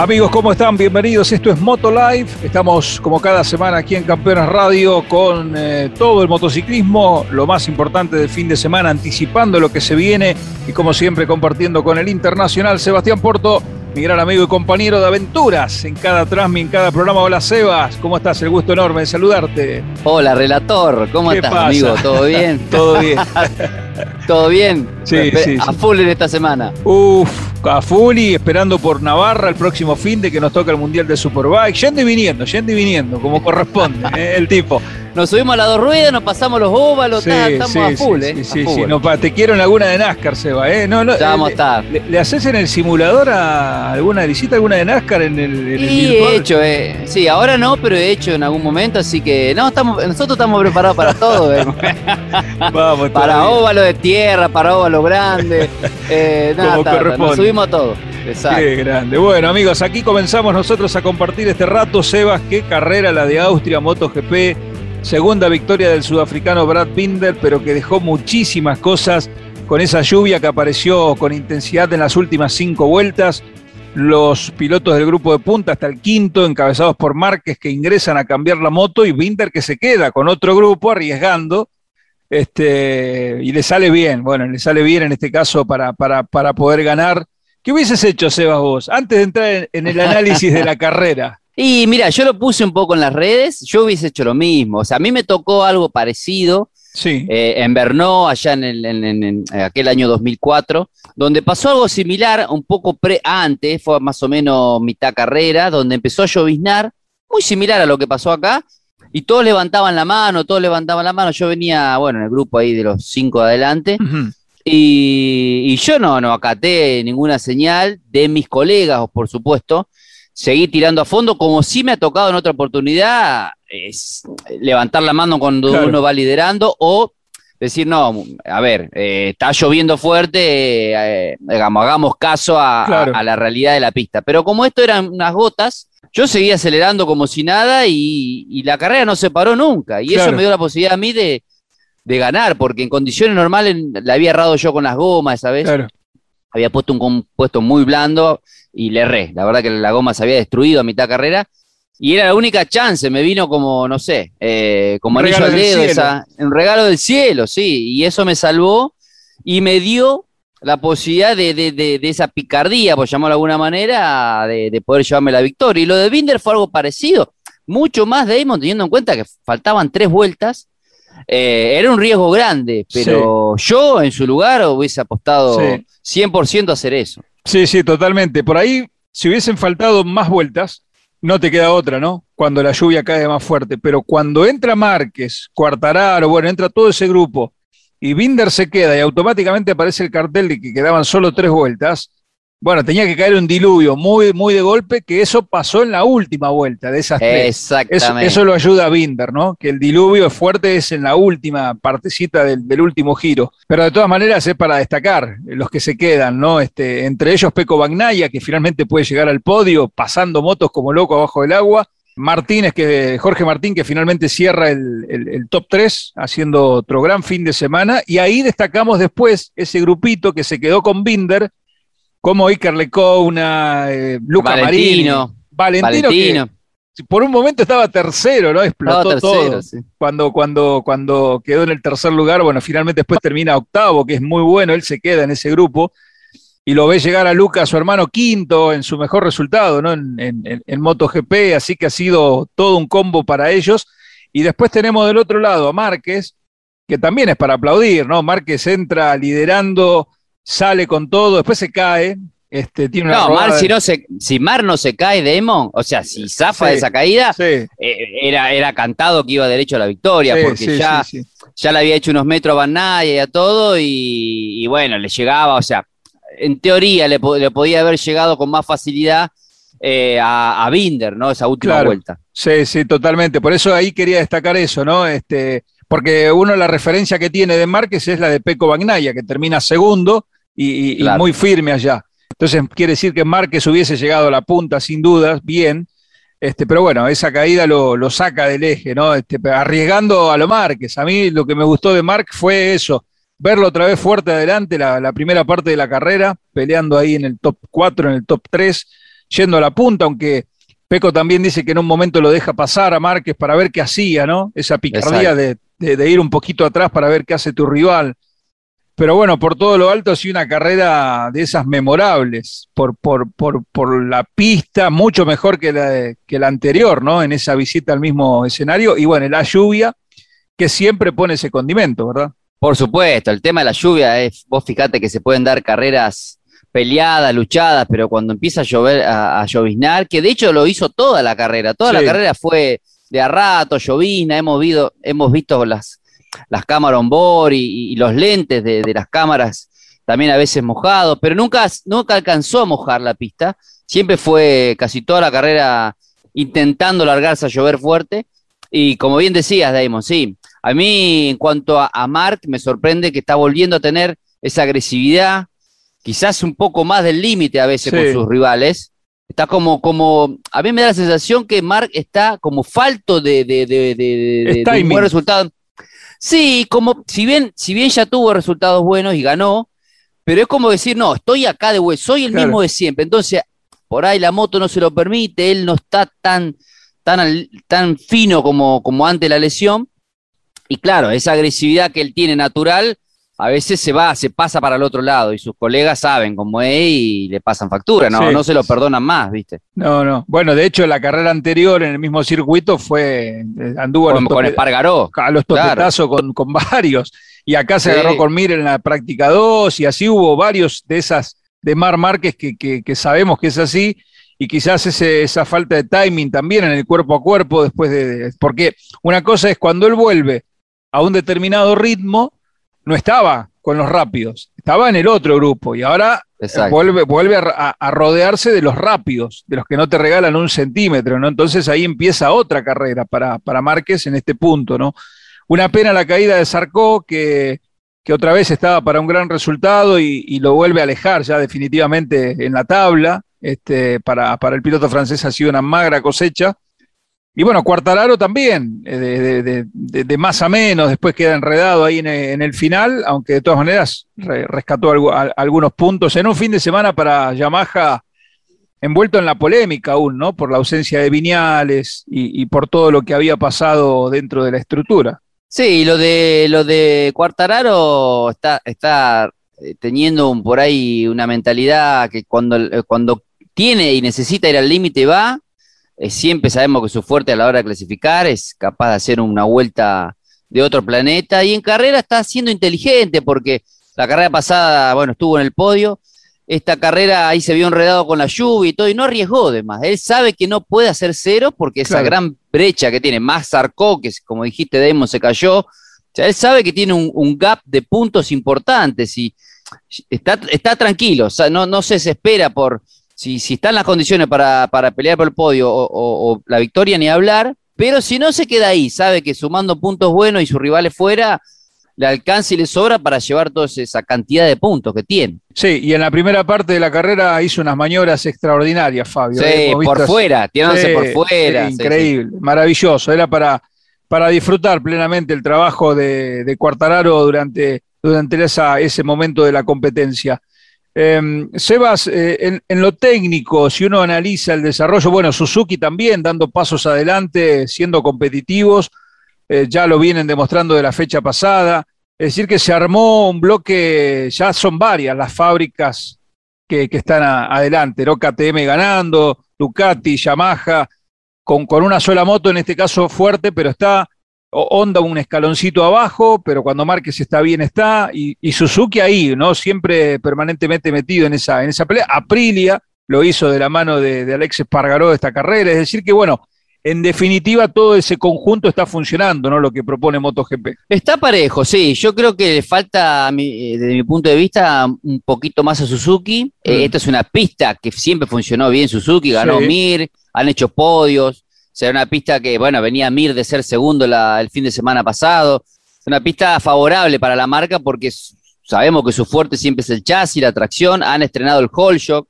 Amigos, ¿cómo están? Bienvenidos. Esto es Moto Live. Estamos como cada semana aquí en Campeones Radio con eh, todo el motociclismo, lo más importante del fin de semana, anticipando lo que se viene y como siempre compartiendo con el internacional Sebastián Porto, mi gran amigo y compañero de aventuras en cada transmi, en cada programa. Hola Sebas, ¿cómo estás? El gusto enorme de saludarte. Hola relator, ¿cómo estás amigo? ¿Todo bien? Todo bien. ¿Todo bien? Sí, sí, A full en esta semana. Uf, a full y esperando por Navarra el próximo fin de que nos toca el Mundial de Superbike. Yendo y viniendo, yendo y viniendo, como corresponde, ¿eh? el tipo. Nos subimos a las dos ruedas, nos pasamos los óvalos, estamos a full, ¿eh? Sí, sí, no, te quiero en laguna de NASCAR, Seba, ¿eh? No, no, ya vamos a estar. Le, haces en el simulador a alguna visita, alguna de NASCAR en el, sí, he hecho, eh. Sí, ahora no, pero he hecho en algún momento, así que no, estamos, nosotros estamos preparados para todo, ¿eh? vamos, Para óvalo de tierra, para óvalo grande. Eh, nada, nos subimos a todo. Exacto. Qué grande. Bueno, amigos, aquí comenzamos nosotros a compartir este rato. Sebas, qué carrera la de Austria, MotoGP Segunda victoria del sudafricano Brad Binder, pero que dejó muchísimas cosas con esa lluvia que apareció con intensidad en las últimas cinco vueltas. Los pilotos del grupo de punta hasta el quinto, encabezados por Márquez, que ingresan a cambiar la moto, y Binder que se queda con otro grupo arriesgando. Este, y le sale bien, bueno, le sale bien en este caso para, para, para poder ganar. ¿Qué hubieses hecho, Sebas, vos, antes de entrar en el análisis de la carrera? Y mira, yo lo puse un poco en las redes, yo hubiese hecho lo mismo. O sea, a mí me tocó algo parecido sí. Eh, en Bernó, allá en, aquel año 2004, donde pasó algo similar, un poco pre antes, fue más o menos mitad carrera, donde empezó a lloviznar, muy similar a lo que pasó acá, y todos levantaban la mano, todos levantaban la mano. Yo venía, bueno, en el grupo ahí de los cinco adelante. y, y, yo no, no acaté ninguna señal de mis colegas, por supuesto, seguir tirando a fondo, como si me ha tocado en otra oportunidad, es levantar la mano cuando uno va liderando o decir, no, a ver, eh, está lloviendo fuerte, eh, hagamos caso a, la realidad de la pista. Pero como esto eran unas gotas, yo seguía acelerando como si nada y, la carrera no se paró nunca. Y eso me dio la posibilidad a mí de, ganar, porque en condiciones normales la había errado yo con las gomas esa vez. Había puesto un compuesto muy blando y le erré. La verdad que la goma se había destruido a mitad carrera y era la única chance. Me vino como, no sé, eh, como anillo al dedo, esa, un regalo del cielo, sí. Y eso me salvó y me dio la posibilidad de, de, de, esa picardía, por llamarlo de alguna manera, de, poder llevarme la victoria. Y lo de Binder fue algo parecido, mucho más Damon, teniendo en cuenta que faltaban tres vueltas. Eh, era un riesgo grande, pero yo en su lugar hubiese apostado 100% a hacer eso. Sí, sí, totalmente. Por ahí, si hubiesen faltado más vueltas, no te queda otra, ¿no? Cuando la lluvia cae más fuerte. Pero cuando entra Márquez, Cuartararo, bueno, entra todo ese grupo y Binder se queda y automáticamente aparece el cartel de que quedaban solo tres vueltas, bueno, tenía que caer un diluvio muy, muy de golpe, que eso pasó en la última vuelta de esas tres. Exactamente. Eso, lo ayuda a Binder, ¿no? Que el diluvio fuerte es en la última partecita del, último giro. Pero de todas maneras es para destacar los que se quedan, ¿no? Este, entre ellos Peco Bagnaya, que finalmente puede llegar al podio, pasando motos como loco abajo del agua. Martínez, que, Jorge Martín, que finalmente cierra el, el, top 3, haciendo otro gran fin de semana. Y ahí destacamos después ese grupito que se quedó con Binder, como Iker Lecouna, eh, Luca Valentino, Valentino, que por un momento estaba tercero, ¿no? Explotó todo. Cuando, cuando, cuando quedó en el tercer lugar, bueno, finalmente después termina octavo, que es muy bueno, él se queda en ese grupo. Y lo ve llegar a Luca, su hermano quinto, en su mejor resultado, ¿no? En, en, en MotoGP, así que ha sido todo un combo para ellos. Y después tenemos del otro lado a Márquez, que también es para aplaudir, ¿no? Márquez entra liderando sale con todo, después se cae, Este, tiene una No, Mar, de- si, no se, si Mar no se cae, Damon, o sea, si zafa Sí, de esa caída, Sí, eh, era, era cantado que iba derecho a la victoria, sí, porque ya, ya le había hecho unos metros a Van Naya y a todo, y, y bueno, le llegaba, o sea, en teoría le, po- le podía haber llegado con más facilidad eh, a, a Binder, ¿no? Esa última Claro. vuelta. Sí, sí, totalmente. Por eso ahí quería destacar eso, ¿no? Este, porque uno la referencia que tiene de Márquez es la de Peco Bagnaya, que termina segundo y, y- muy firme allá. Entonces quiere decir que Márquez hubiese llegado a la punta sin dudas, bien. Este, pero bueno, esa caída lo, lo saca del eje, ¿no? Este, arriesgando a lo Márquez. A mí lo que me gustó de Marc fue eso, verlo otra vez fuerte adelante, la, la primera parte de la carrera, peleando ahí en el top 4, en el top 3, yendo a la punta, aunque Peco también dice que en un momento lo deja pasar a Márquez para ver qué hacía, ¿no? Esa picardía de, de- de ir un poquito atrás para ver qué hace tu rival. Pero bueno, por todo lo alto ha sido una carrera de esas memorables, por, por, por, por la pista, mucho mejor que la, que la anterior, ¿no? En esa visita al mismo escenario. Y bueno, la lluvia, que siempre pone ese condimento, ¿verdad? Por supuesto, el tema de la lluvia es, vos fíjate que se pueden dar carreras peleadas, luchadas, pero cuando empieza a llover, a, a lloviznar, que de hecho lo hizo toda la carrera, toda Sí. la carrera fue de a rato, llovizna, hemos, visto hemos visto las, las cámaras on board y, y los lentes de, de las cámaras también a veces mojados, pero nunca, nunca alcanzó a mojar la pista, siempre fue casi toda la carrera intentando largarse a llover fuerte, y como bien decías, Damon, sí, a mí, en cuanto a, a Mark, me sorprende que está volviendo a tener esa agresividad, quizás un poco más del límite a veces Sí. con sus rivales. Está como, como, a mí me da la sensación que Mark está como falto de, de, de, de- un buen resultado. Sí, como, si bien, si bien ya tuvo resultados buenos y ganó, pero es como decir, no, estoy acá de vuelta, soy el Claro. mismo de siempre. Entonces, por ahí la moto no se lo permite, él no está tan, tan, al- tan fino como, como antes de la lesión. Y claro, esa agresividad que él tiene natural, a veces se va, se pasa para el otro lado y sus colegas saben cómo es y le pasan factura, no, Sí. no se lo perdonan más, ¿viste? No, no. Bueno, de hecho, la carrera anterior en el mismo circuito fue, eh, anduvo a los, Con, con Espargaró. a los claro. con, con varios. Y acá se Sí. agarró con Mir en la práctica 2 y así hubo varios de esas de Mar Márquez que, que- que sabemos que es así y quizás ese- esa falta de timing también en el cuerpo a cuerpo después de, de- Porque una cosa es cuando él vuelve a un determinado ritmo, no estaba con los rápidos, estaba en el otro grupo y ahora Exacto. vuelve, vuelve a, rodearse de los rápidos, de los que no te regalan un centímetro, ¿no? Entonces ahí empieza otra carrera para, para Márquez en este punto, ¿no? Una pena la caída de Sarko, que, que otra vez estaba para un gran resultado y, y lo vuelve a alejar ya definitivamente en la tabla. Este, para, para el piloto francés ha sido una magra cosecha. Y bueno, Cuartararo también, eh, de, de- más a menos, después queda enredado ahí en el, final, aunque de todas maneras re- rescató algu- a- algunos puntos en un fin de semana para Yamaha envuelto en la polémica aún, ¿no? Por la ausencia de Viñales y, y por todo lo que había pasado dentro de la estructura. Sí, lo de lo de Cuartararo está, está eh, teniendo un- por ahí una mentalidad que cuando, eh, cuando tiene y necesita ir al límite va, eh, siempre sabemos que su fuerte a la hora de clasificar es capaz de hacer una vuelta de otro planeta y en carrera está siendo inteligente porque la carrera pasada, bueno, estuvo en el podio, esta carrera ahí se vio enredado con la lluvia y todo y no arriesgó de más, él sabe que no puede hacer cero porque esa gran brecha que tiene, más Zarco, que como dijiste Damon se cayó, o sea, él sabe que tiene un, un gap de puntos importantes y está, está tranquilo, o sea, no, no se desespera por si, si están las condiciones para, para pelear por el podio o, o- o la victoria ni hablar, pero si no se queda ahí, sabe que sumando puntos buenos y sus rivales fuera, le alcanza y le sobra para llevar toda esa cantidad de puntos que tiene. Sí, y en la primera parte de la carrera hizo unas maniobras extraordinarias, Fabio. Sí, visto por fuera, tirándose Sí, por fuera. sí, sí, increíble, maravilloso. Era para, para disfrutar plenamente el trabajo de, de Cuartararo durante, durante esa, ese momento de la competencia. Eh, Sebas, eh, en, lo técnico, si uno analiza el desarrollo, bueno, Suzuki también dando pasos adelante, siendo competitivos, eh, ya lo vienen demostrando de la fecha pasada. Es decir, que se armó un bloque, ya son varias las fábricas que, están adelante, ¿no? KTM ganando, Ducati, Yamaha, con, con una sola moto, en este caso fuerte, pero está Honda un escaloncito abajo, pero cuando Márquez está bien está, y, Suzuki ahí, ¿no? Siempre permanentemente metido en esa, en esa pelea. Aprilia lo hizo de la mano de, de Alex Espargaró esta carrera, es decir que bueno, en definitiva todo ese conjunto está funcionando, ¿no? Lo que propone MotoGP. Está parejo, sí. Yo creo que le falta, desde mi punto de vista, un poquito más a Suzuki. Eh, mm. esta es una pista que siempre funcionó bien Suzuki, ganó Mir, han hecho podios. Sea, una pista que, bueno, venía Mir de ser segundo el fin de semana pasado. Es una pista favorable para la marca porque sabemos que su fuerte siempre es el chasis, la tracción. Han estrenado el Hall Shock.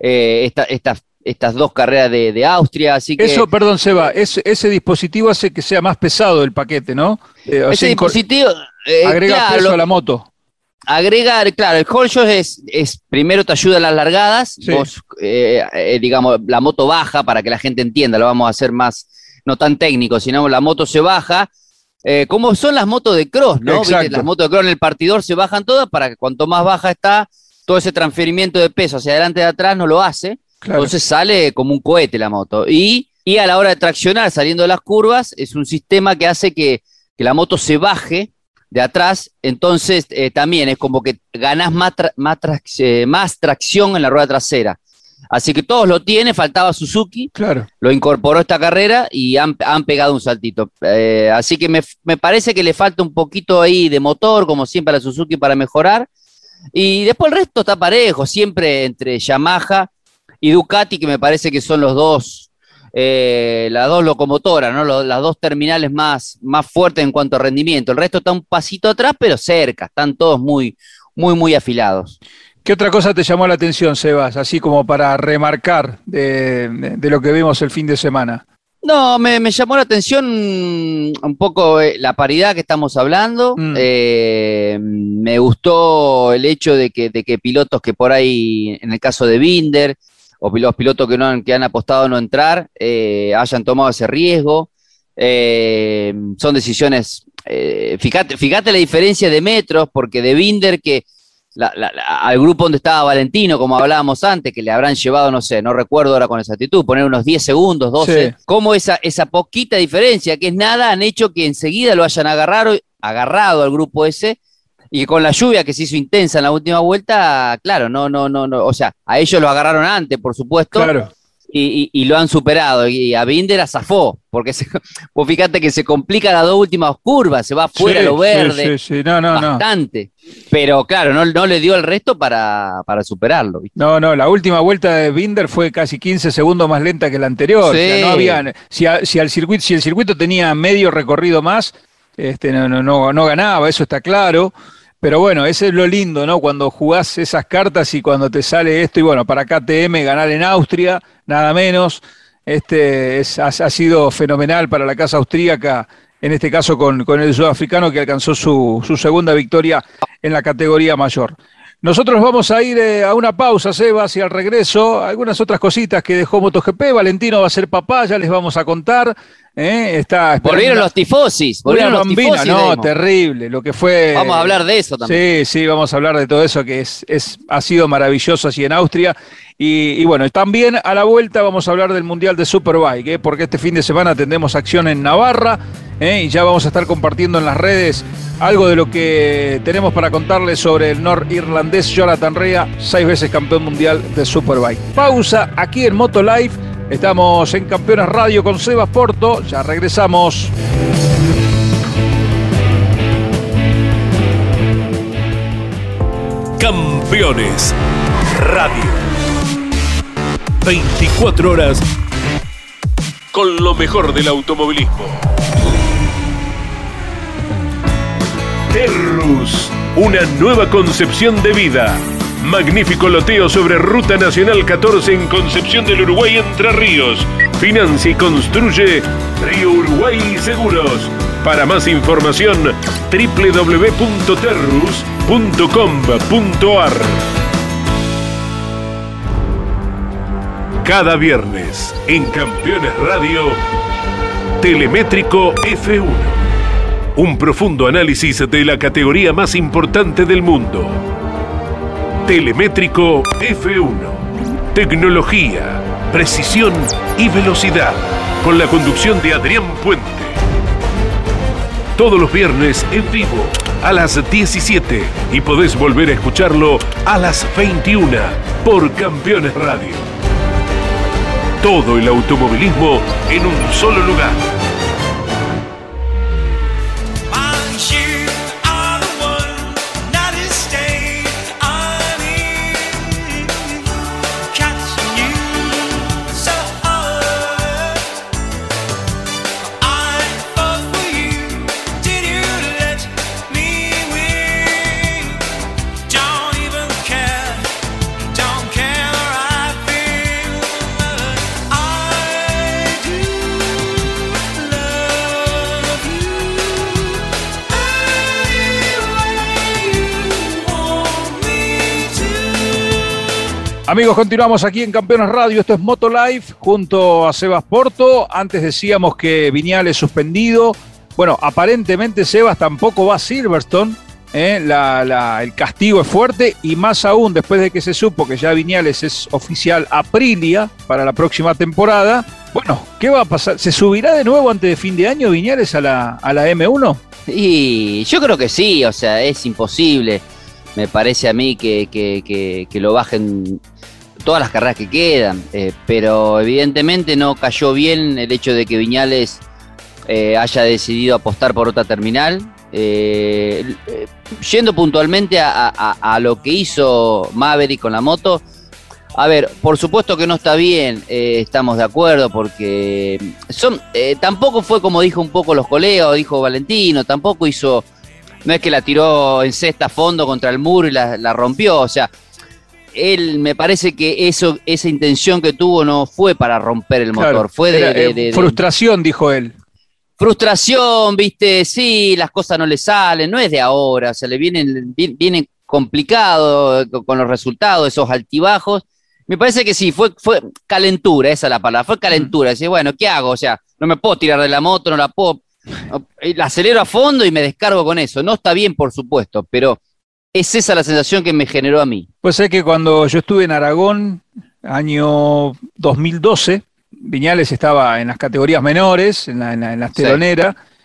Eh, esta, esta estas dos carreras de, Austria, así que... Eso, perdón, Seba, ese, ese dispositivo hace que sea más pesado el paquete, ¿no? Eh, ese dispositivo... Eh, agrega peso a la moto. Agrega, claro, el Whole es, es, primero te ayuda a las largadas, vos, eh, digamos, la moto baja, para que la gente entienda, lo vamos a hacer más, no tan técnico, sino la moto se baja, como son las motos de cross, ¿no? Las motos de cross en el partidor se bajan todas para que cuanto más baja está, todo ese transferimiento de peso hacia adelante y atrás no lo hace. Entonces sale como un cohete la moto. Y, a la hora de traccionar saliendo de las curvas, es un sistema que hace que, la moto se baje de atrás. Entonces eh, también es como que ganás más, eh, más, tracción en la rueda trasera. Así que todos lo tienen, faltaba Suzuki, claro. lo incorporó esta carrera y han, pegado un saltito. Eh, así que me, me, parece que le falta un poquito ahí de motor, como siempre a la Suzuki, para mejorar. Y después el resto está parejo, siempre entre Yamaha y Ducati, que me parece que son los dos, eh, las dos locomotoras, ¿no? las dos terminales más, más fuertes en cuanto a rendimiento. El resto está un pasito atrás, pero cerca, están todos muy, muy, muy afilados. ¿Qué otra cosa te llamó la atención, Sebas? Así como para remarcar de, lo que vimos el fin de semana. No, me, llamó la atención un poco eh, la paridad que estamos hablando. Mm. Eh, me gustó el hecho de que, de que pilotos que por ahí, en el caso de Binder, o los pilotos que, no han, que han apostado a no entrar eh, hayan tomado ese riesgo. Eh, son decisiones, eh, fíjate, fíjate la diferencia de metros, porque de Binder que al grupo donde estaba Valentino, como hablábamos antes, que le habrán llevado, no sé, no recuerdo ahora con exactitud, poner unos 10 segundos, 12, como esa, esa poquita diferencia, que es nada, han hecho que enseguida lo hayan agarrado, agarrado al grupo ese y con la lluvia que se hizo intensa en la última vuelta, claro, no, no, no, no, o sea, a ellos lo agarraron antes, por supuesto. Claro. Y, y, lo han superado. Y a Binder zafó, porque se, pues fíjate que se complica las dos últimas curvas, se va afuera lo verde. Sí, sí, no, no, bastante. Pero claro, no, no, le dio el resto para, para superarlo. No, no, la última vuelta de Binder fue casi 15 segundos más lenta que la anterior. no había, si, si, al circuito, si el circuito tenía medio recorrido más, este, no, no, no, no ganaba, eso está claro. Pero bueno, ese es lo lindo, ¿no? Cuando jugás esas cartas y cuando te sale esto, y bueno, para KTM ganar en Austria, nada menos. Este es, ha, sido fenomenal para la casa austríaca, en este caso con, el sudafricano que alcanzó su, su, segunda victoria en la categoría mayor. Nosotros vamos a ir eh, a una pausa, Sebas, y al regreso, algunas otras cositas que dejó MotoGP. Valentino va a ser papá, ya les vamos a contar. ¿Eh? Está volvieron los tifosis. Volvieron los tifosis, no, terrible. Lo que fue. Vamos a hablar de eso también. Sí, sí, vamos a hablar de todo eso que es, es ha sido maravilloso así en Austria. Y, bueno, también a la vuelta vamos a hablar del Mundial de Superbike, ¿eh? porque este fin de semana tendremos acción en Navarra ¿eh? y ya vamos a estar compartiendo en las redes algo de lo que tenemos para contarles sobre el norirlandés Jonathan Rea, seis veces campeón mundial de Superbike. Pausa aquí en Motolife Estamos en Campeones Radio con Sebas Porto. Ya regresamos. Campeones Radio. 24 horas con lo mejor del automovilismo. Terrus, una nueva concepción de vida Magnífico loteo sobre Ruta Nacional 14 en Concepción del Uruguay Entre Ríos. Financia y construye Río Uruguay Seguros. Para más información, www.terrus.com.ar. Cada viernes en Campeones Radio, Telemétrico F1. Un profundo análisis de la categoría más importante del mundo Telemétrico F1. Tecnología, precisión y velocidad. Con la conducción de Adrián Puente. todos los viernes en vivo a las 17 y podés volver a escucharlo a las 21 por Campeones Radio. Todo el automovilismo en un solo lugar. Amigos, continuamos aquí en Campeones Radio. Esto es Moto Live junto a Sebas Porto. Antes decíamos que Viñales suspendido. Bueno, aparentemente Sebas tampoco va a Silverstone. ¿eh? el castigo es fuerte y más aún después de que se supo que ya Viñales es oficial Aprilia para la próxima temporada. Bueno, ¿qué va a pasar? ¿Se subirá de nuevo antes de fin de año Viñales a la, a la M1? Y yo creo que sí, o sea, es imposible me parece a mí que, que, lo bajen todas las carreras que quedan, eh, pero evidentemente no cayó bien el hecho de que Viñales eh, haya decidido apostar por otra terminal. Eh, yendo puntualmente a, lo que hizo Maverick con la moto, a ver, por supuesto que no está bien, estamos de acuerdo, porque son, tampoco fue como dijo un poco los colegas, dijo Valentino, tampoco hizo, no es que la tiró en cesta a fondo contra el muro y la, la rompió, o sea, él me parece que eso, esa intención que tuvo no fue para romper el motor, fue eh, de, frustración, dijo él. Frustración, viste, sí, las cosas no le salen, no es de ahora, o sea, le vienen, viene complicado con los resultados, esos altibajos. Me parece que sí, fue, fue calentura, esa es la palabra, fue calentura. Decir, bueno, ¿qué hago? O sea, no me puedo tirar de la moto, no la puedo. La acelero a fondo y me descargo con eso. No está bien, por supuesto, pero es esa la sensación que me generó a mí. Pues es que cuando yo estuve en Aragón, año 2012, Viñales estaba en las categorías menores, en la, en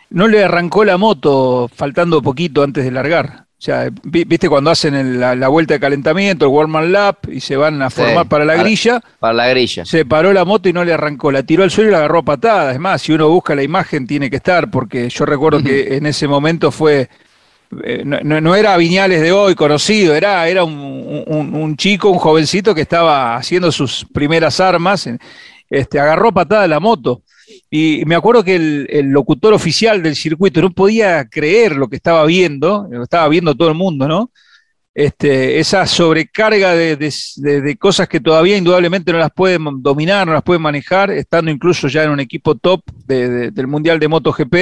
no le arrancó la moto faltando poquito antes de largar. O sea, viste cuando hacen la, vuelta de calentamiento, el warm lap y se van a formar para la grilla. Para la grilla. Se paró la moto y no le arrancó. La tiró al suelo y la agarró a patadas. Es más, si uno busca la imagen tiene que estar, porque yo recuerdo que en ese momento fue eh, no, era Viñales de hoy conocido, era, era un, chico, un jovencito que estaba haciendo sus primeras armas, este, agarró patada la moto. Y me acuerdo que el, locutor oficial del circuito no podía creer lo que estaba viendo, lo estaba viendo todo el mundo, ¿no? Este, esa sobrecarga de, cosas que todavía indudablemente no las pueden dominar, no las pueden manejar, estando incluso ya en un equipo top del Mundial de MotoGP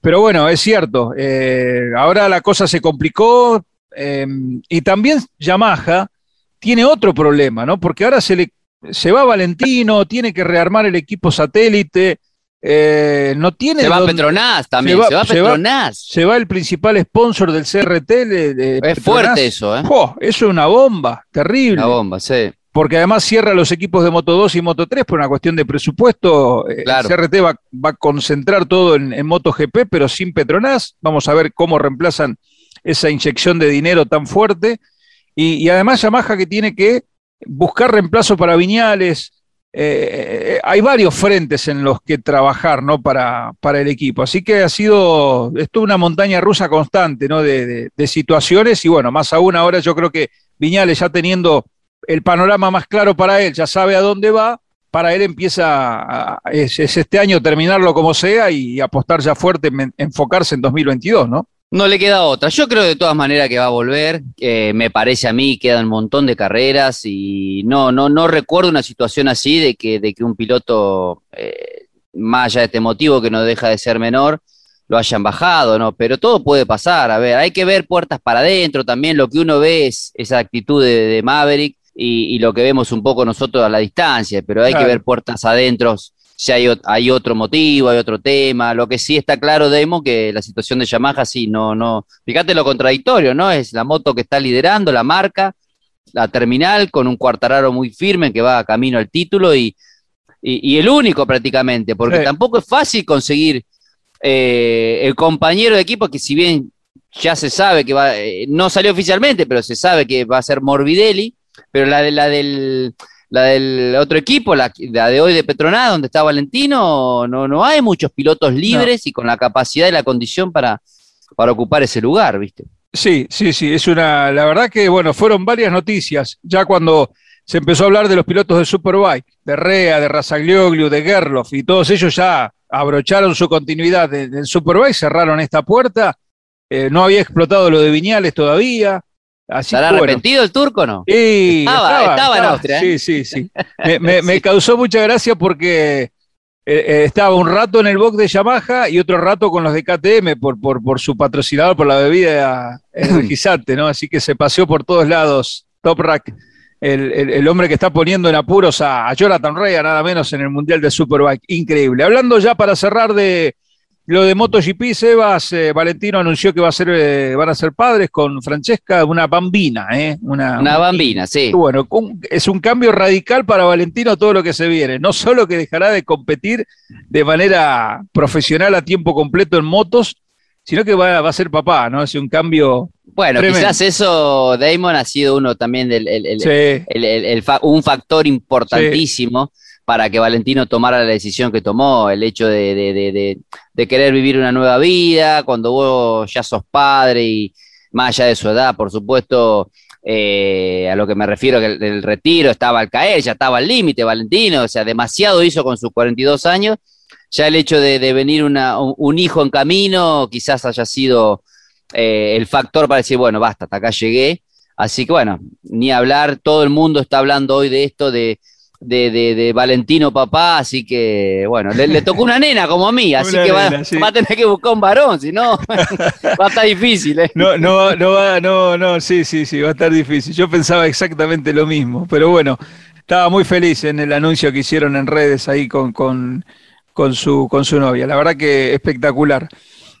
pero bueno, es cierto. Eh, ahora la cosa se complicó em, y también Yamaha tiene otro problema, ¿no? Porque ahora se le se va Valentino, tiene que rearmar el equipo satélite. Eh, no tiene. Se va Petronas también, se va, Petronas. Se va, el principal sponsor del CRT. es fuerte eso, ¿eh? eso es una bomba, terrible. Una bomba, sí porque además cierra los equipos de Moto 2 y Moto 3 por una cuestión de presupuesto. Eh, el CRT va, a concentrar todo en, en MotoGP, pero sin Petronas. Vamos a ver cómo reemplazan esa inyección de dinero tan fuerte. Y, además Yamaha que tiene que buscar reemplazo para Viñales. Eh, hay varios frentes en los que trabajar ¿no? para, para el equipo. Así que ha sido esto una montaña rusa constante ¿no? de, de situaciones. Y bueno, más aún ahora yo creo que Viñales ya teniendo el panorama más claro para él, ya sabe a dónde va, para él empieza, es, este año terminarlo como sea y apostar ya fuerte, enfocarse en 2022, ¿no? No le queda otra. Yo creo de todas maneras que va a volver. me parece a mí quedan un montón de carreras y no, no, no recuerdo una situación así de que, de que un piloto, eh, más allá de este motivo que no deja de ser menor, lo hayan bajado, ¿no? Pero todo puede pasar. A ver, hay que ver puertas para adentro también. Lo que uno ve es esa actitud de Maverick y, lo que vemos un poco nosotros a la distancia, pero hay que ver puertas adentro si hay, hay otro motivo, hay otro tema. Lo que sí está claro, Demo, que la situación de Yamaha sí, no, no. Fíjate lo contradictorio, ¿no? Es la moto que está liderando la marca, la terminal, con un cuartararo muy firme que va camino al título y, y, el único prácticamente, porque tampoco es fácil conseguir eh, el compañero de equipo que si bien ya se sabe que va, eh, no salió oficialmente, pero se sabe que va a ser Morbidelli, pero la de la del la del otro equipo, la, de hoy de Petronas, donde está Valentino, no, no hay muchos pilotos libres y con la capacidad y la condición para, para ocupar ese lugar, ¿viste? Sí, sí, sí, es una, la verdad que, bueno, fueron varias noticias, ya cuando se empezó a hablar de los pilotos de Superbike, de Rea, de Razaglioglu, de Gerloff, y todos ellos ya abrocharon su continuidad en el Superbike, cerraron esta puerta, eh, no había explotado lo de Viñales todavía, ¿Estará arrepentido el turco o no? Sí, estaba, estaba, en Austria. ¿eh? Sí, sí, sí. Me, causó mucha gracia porque eh, eh, estaba un rato en el box de Yamaha y otro rato con los de KTM por, por, por su patrocinador, por la bebida energizante, ¿no? Así que se paseó por todos lados Top Rack, el, el, hombre que está poniendo en apuros a, a Jonathan Rea, nada menos en el Mundial de Superbike. Increíble. Hablando ya para cerrar de lo de MotoGP, Sebas, eh, Valentino anunció que va a ser, eh, van a ser padres con Francesca, una bambina, ¿eh? Una, una bambina, sí. Bueno, es un cambio radical para Valentino todo lo que se viene. No solo que dejará de competir de manera profesional a tiempo completo en motos, sino que va, a ser papá, ¿no? Es un cambio. Bueno, quizás eso, Damon, ha sido uno también del el, un factor importantísimo para que Valentino tomara la decisión que tomó, el hecho de, querer vivir una nueva vida, cuando vos ya sos padre y más allá de su edad, por supuesto, eh, a lo que me refiero, que el, retiro estaba al caer, ya estaba al límite Valentino, o sea, demasiado hizo con sus 42 años, ya el hecho de, venir un, hijo en camino quizás haya sido eh, el factor para decir, bueno, basta, hasta acá llegué. Así que bueno, ni hablar, todo el mundo está hablando hoy de esto, de, de, de, Valentino papá, así que bueno, le, tocó una nena como a mí, así que va, a tener que buscar un varón, si no va a estar difícil. ¿eh? No, no, no va, no, no, sí, sí, sí, va a estar difícil. Yo pensaba exactamente lo mismo, pero bueno, estaba muy feliz en el anuncio que hicieron en redes ahí con, con, con, su, con su novia, la verdad que espectacular.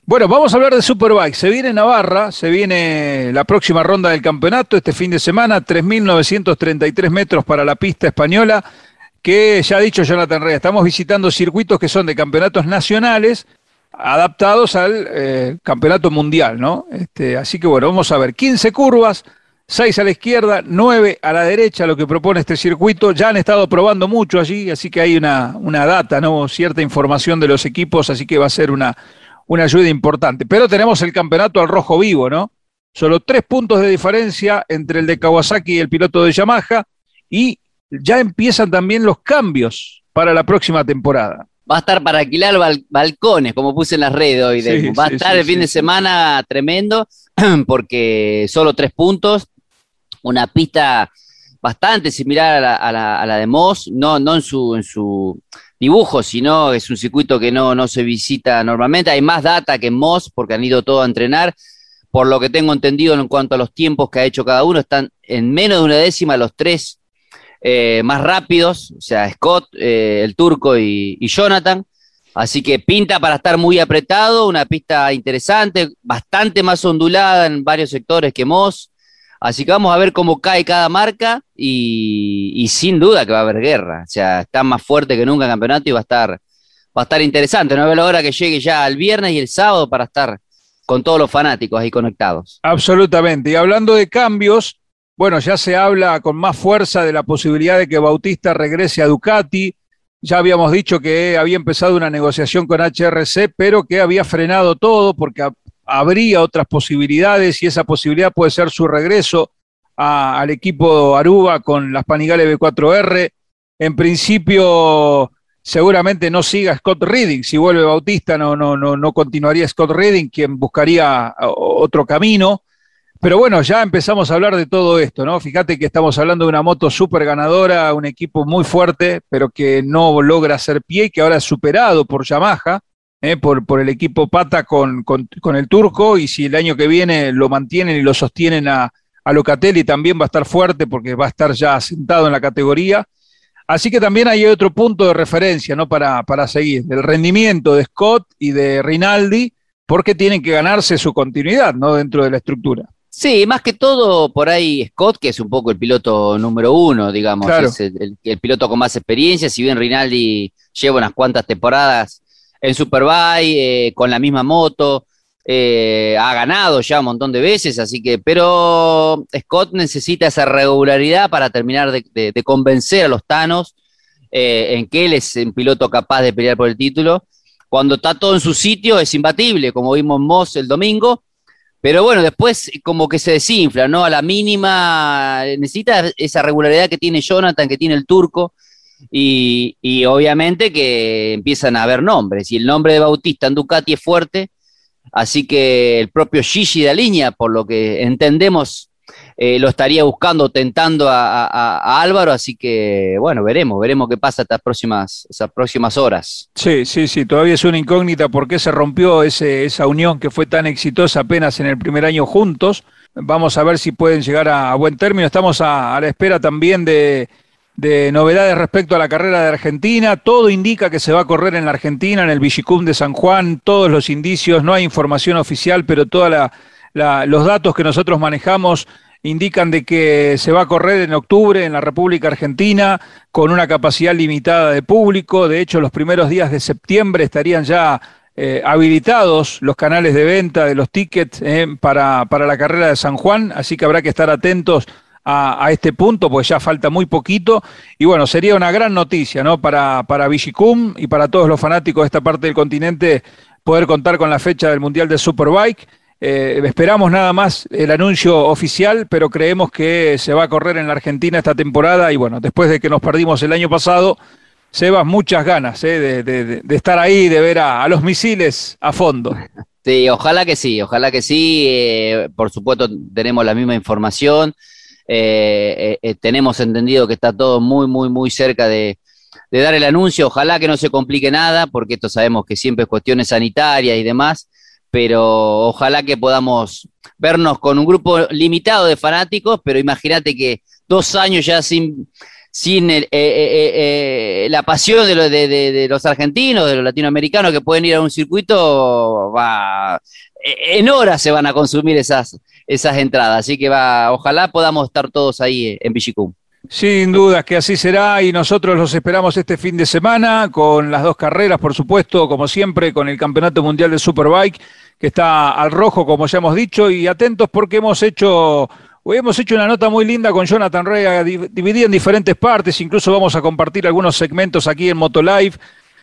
Bueno, vamos a hablar de Superbike. Se viene Navarra, se viene la próxima ronda del campeonato este fin de semana, 3.933 metros para la pista española, que ya ha dicho Jonathan Reyes, estamos visitando circuitos que son de campeonatos nacionales adaptados al eh, campeonato mundial, ¿no? Este, así que bueno, vamos a ver, 15 curvas, 6 a la izquierda, 9 a la derecha, lo que propone este circuito. Ya han estado probando mucho allí, así que hay una, una data, ¿no? Cierta información de los equipos, así que va a ser una una ayuda importante. Pero tenemos el campeonato al rojo vivo, ¿no? Solo tres puntos de diferencia entre el de Kawasaki y el piloto de Yamaha y ya empiezan también los cambios para la próxima temporada. Va a estar para alquilar balcones, como puse en las redes hoy. Va a estar el fin de semana tremendo porque solo tres puntos, una pista bastante similar a la, a la, de Moss, no, no en su, en su dibujo, sino es un circuito que no, no se visita normalmente. Hay más data que Moss porque han ido todos a entrenar. Por lo que tengo entendido en cuanto a los tiempos que ha hecho cada uno, están en menos de una décima los tres eh, más rápidos, o sea, Scott, eh, el turco y, y Jonathan. Así que pinta para estar muy apretado, una pista interesante, bastante más ondulada en varios sectores que Moss. Así que vamos a ver cómo cae cada marca y, sin duda que va a haber guerra. O sea, está más fuerte que nunca el campeonato y va a estar, va a estar interesante. No a ver la hora que llegue ya el viernes y el sábado para estar con todos los fanáticos ahí conectados. Absolutamente. Y hablando de cambios, bueno, ya se habla con más fuerza de la posibilidad de que Bautista regrese a Ducati. Ya habíamos dicho que había empezado una negociación con HRC, pero que había frenado todo porque habría otras posibilidades y esa posibilidad puede ser su regreso al equipo Aruba con las Panigales B4R. En principio, seguramente no siga Scott Reading. Si vuelve Bautista, no, no, no, no continuaría Scott Reading, quien buscaría otro camino. Pero bueno, ya empezamos a hablar de todo esto, ¿no? Fíjate que estamos hablando de una moto súper ganadora, un equipo muy fuerte, pero que no logra hacer pie y que ahora es superado por Yamaha. Eh, por, por, el equipo Pata con, con, el turco y si el año que viene lo mantienen y lo sostienen a, a, Locatelli también va a estar fuerte porque va a estar ya sentado en la categoría. Así que también hay otro punto de referencia ¿no? para, para seguir, el rendimiento de Scott y de Rinaldi, porque tienen que ganarse su continuidad ¿no? dentro de la estructura. Sí, más que todo por ahí Scott, que es un poco el piloto número uno, digamos, es el, el, piloto con más experiencia, si bien Rinaldi lleva unas cuantas temporadas en Superbike, con la misma moto. ha ganado ya un montón de veces, así que, pero Scott necesita esa regularidad para terminar de, convencer a los Thanos en que él es un piloto capaz de pelear por el título cuando está todo en su sitio es imbatible, como vimos Moss el domingo, pero bueno, después como que se desinfla, ¿no? A la mínima necesita esa regularidad que tiene Jonathan, que tiene el turco, y, obviamente que empiezan a haber nombres, y el nombre de Bautista en Ducati es fuerte, así que el propio Gigi de línea, por lo que entendemos, eh, lo estaría buscando, tentando a, Álvaro, así que bueno, veremos, veremos qué pasa estas próximas, esas próximas horas. Sí, sí, sí, todavía es una incógnita por qué se rompió ese, esa unión que fue tan exitosa apenas en el primer año juntos. Vamos a ver si pueden llegar a, buen término. Estamos a, la espera también de, de novedades respecto a la carrera de Argentina. Todo indica que se va a correr en la Argentina, en el Villicum de San Juan. Todos los indicios, no hay información oficial, pero todos los datos que nosotros manejamos indican de que se va a correr en octubre en la República Argentina con una capacidad limitada de público. De hecho, los primeros días de septiembre estarían ya eh, habilitados los canales de venta de los tickets eh, para, para, la carrera de San Juan, así que habrá que estar atentos a, este punto, pues ya falta muy poquito. Y bueno, sería una gran noticia ¿no? para, para Vigicum y para todos los fanáticos de esta parte del continente poder contar con la fecha del Mundial de Superbike. Eh, esperamos nada más el anuncio oficial, pero creemos que se va a correr en la Argentina esta temporada y bueno, después de que nos perdimos el año pasado, Sebas, muchas ganas eh, de, estar ahí, de ver a, los misiles a fondo. Sí, ojalá que sí, ojalá que sí. Eh, por supuesto, tenemos la misma información. Tenemos entendido que está todo muy, muy, muy cerca de, dar el anuncio. Ojalá que no se complique nada, porque esto sabemos que siempre es cuestiones sanitarias y demás pero ojalá que podamos vernos con un grupo limitado de fanáticos, pero imagínate que dos años ya sin, eh, eh, eh, la pasión de, los argentinos, de los latinoamericanos que pueden ir a un circuito, en horas se van a consumir esas, esas entradas, así que va, ojalá podamos estar todos ahí en Pichicum. Sin dudas que así será y nosotros los esperamos este fin de semana con las dos carreras, por supuesto, como siempre, con el Campeonato Mundial de Superbike que está al rojo, como ya hemos dicho, y atentos porque hemos hecho, hemos hecho una nota muy linda con Jonathan Rea, dividida en diferentes partes, incluso vamos a compartir algunos segmentos aquí en Motolive,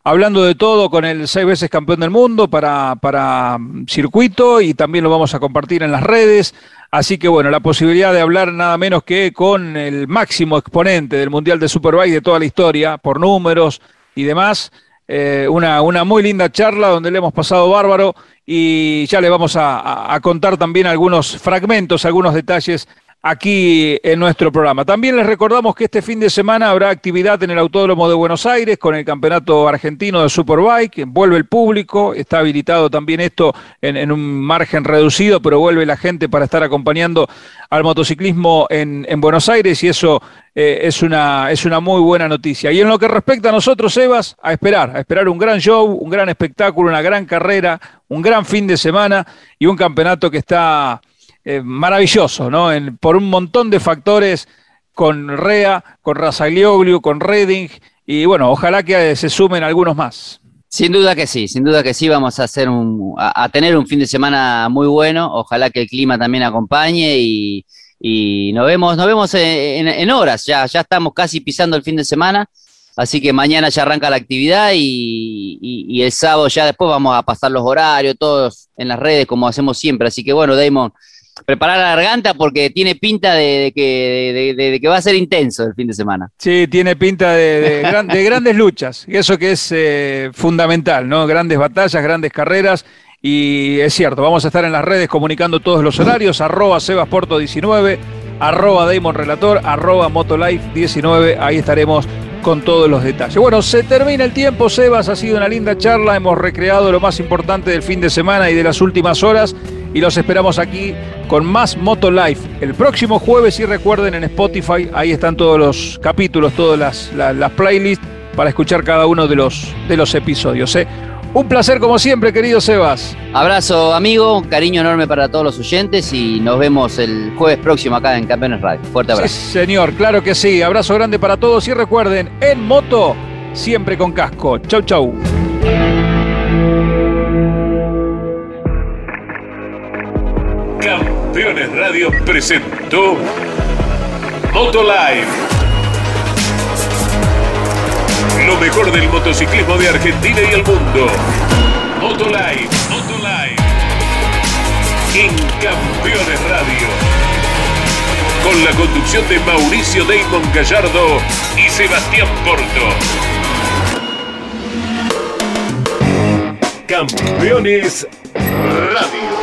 hablando de todo con el seis veces campeón del mundo para, para mm, circuito y también lo vamos a compartir en las redes. Así que bueno, la posibilidad de hablar nada menos que con el máximo exponente del Mundial de Superbike de toda la historia, por números y demás. Eh, una, una muy linda charla donde le hemos pasado bárbaro y ya le vamos a, contar también algunos fragmentos, algunos detalles aquí en nuestro programa. También les recordamos que este fin de semana habrá actividad en el Autódromo de Buenos Aires con el Campeonato Argentino de Superbike, vuelve el público, está habilitado también esto en, un margen reducido, pero vuelve la gente para estar acompañando al motociclismo en, Buenos Aires y eso eh, es, una, es una muy buena noticia. Y en lo que respecta a nosotros, Evas, a esperar, a esperar un gran show, un gran espectáculo, una gran carrera, un gran fin de semana y un campeonato que está eh, maravilloso, ¿no? por un montón de factores con Rea, con Razaglioglu, con Reding, y bueno, ojalá que se sumen algunos más. Sin duda que sí, sin duda que sí, vamos a hacer un, a, tener un fin de semana muy bueno, ojalá que el clima también acompañe y, nos vemos, nos vemos en, horas, ya, ya estamos casi pisando el fin de semana, así que mañana ya arranca la actividad y, y, el sábado ya después vamos a pasar los horarios, todos en las redes como hacemos siempre, así que bueno, Damon, preparar la garganta porque tiene pinta de, que, de, que va a ser intenso el fin de semana. Sí, tiene pinta de, grandes luchas, y eso que es eh, fundamental, ¿no? Grandes batallas, grandes carreras. Y es cierto, vamos a estar en las redes comunicando todos los horarios, arroba sebasporto19, arroba Damon Relator, arroba Motolife19, ahí estaremos con todos los detalles. Bueno, se termina el tiempo, Sebas, ha sido una linda charla, hemos recreado lo más importante del fin de semana y de las últimas horas y los esperamos aquí con más Moto Life el próximo jueves y recuerden en Spotify, ahí están todos los capítulos, todas las, playlists para escuchar cada uno de los, de los episodios. ¿eh? Un placer como siempre, querido Sebas. Abrazo, amigo, cariño enorme para todos los oyentes y nos vemos el jueves próximo acá en Campeones Radio. Fuerte abrazo. Sí, señor, claro que sí. Abrazo grande para todos y recuerden, en moto, siempre con casco. Chau, chau. Campeones Radio presentó Motolive. Lo mejor del motociclismo de Argentina y el mundo. Motolive, Motolive. En Campeones Radio. Con la conducción de Mauricio Damon Gallardo y Sebastián Porto. Campeones Radio.